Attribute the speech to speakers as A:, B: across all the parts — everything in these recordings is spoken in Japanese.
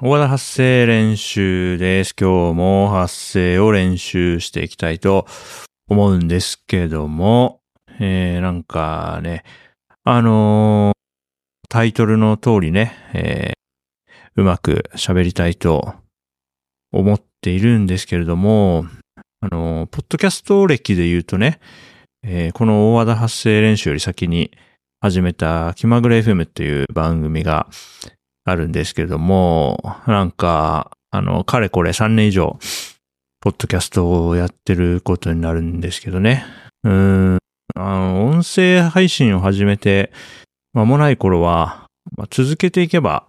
A: 大和田発声練習です。今日も発声を練習していきたいと思うんですけども、えー、なんかね、あのータイトルの通りね、えーうまく喋りたいと思っているんですけれども、あのーポッドキャスト歴で言うとね、えーこの大和田発声練習より先に始めた気まぐれ FM っていう番組があるんですけれども、なんか、あの、かれこれ3年以上、ポッドキャストをやってることになるんですけどね。うーん、あの、音声配信を始めて間もない頃は、まあ続けていけば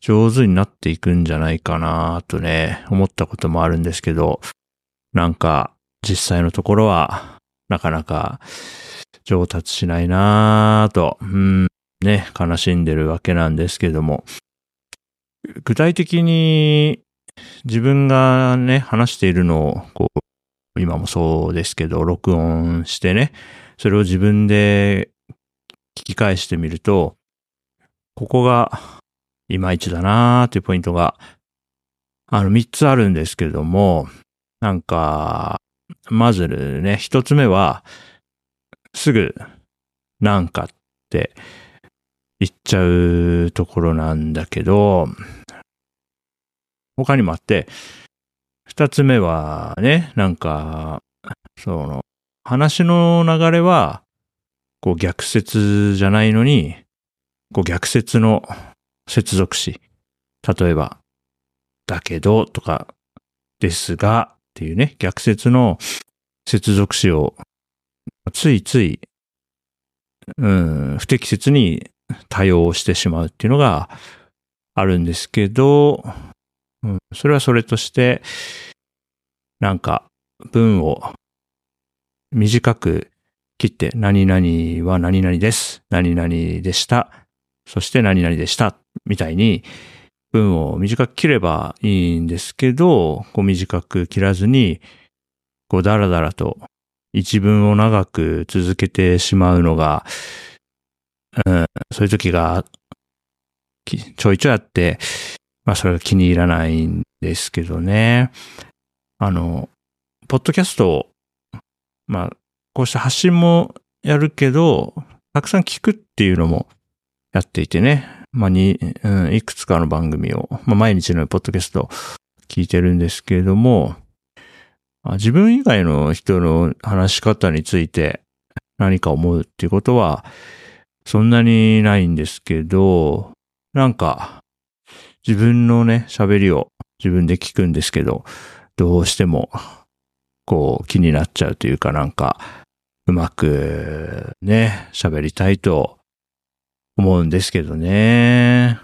A: 上手になっていくんじゃないかなとね、思ったこともあるんですけど、なんか実際のところはなかなか上達しないなぁと、うん、ね、悲しんでるわけなんですけども、具体的に自分がね、話しているのを、こう、今もそうですけど、録音してね、それを自分で聞き返してみると、ここがいまいちだなーっていうポイントが、あの、3つあるんですけども、なんか、まずね、1つ目は、すぐ、なんかって言っちゃうところなんだけど、他にもあって、2つ目はね、なんか、その、話の流れは、こう逆説じゃないのに、こう逆説の接続詞。例えば、だけどとか、ですがっていうね、逆説の接続詞をついつい、うん、不適切に多用してしまうっていうのがあるんですけど、うん、それはそれとして、なんか文を短く切って、何々は何々です。何々でした。そして何々でした。みたいに、文を短く切ればいいんですけど、こう短く切らずに、こうだらだらと一文を長く続けてしまうのが、うん、そういう時がちょいちょいあって、まあそれが気に入らないんですけどね。あの、ポッドキャストを、まあ、こうした発信もやるけど、たくさん聞くっていうのもやっていてね。まあ、に、うん、いくつかの番組を、まあ、毎日のポッドキャスト聞いてるんですけれども、あ自分以外の人の話し方について何か思うっていうことは、そんなにないんですけど、なんか、自分のね、喋りを自分で聞くんですけど、どうしても、こう、気になっちゃうというかなんか、うまくね、喋りたいと思うんですけどね。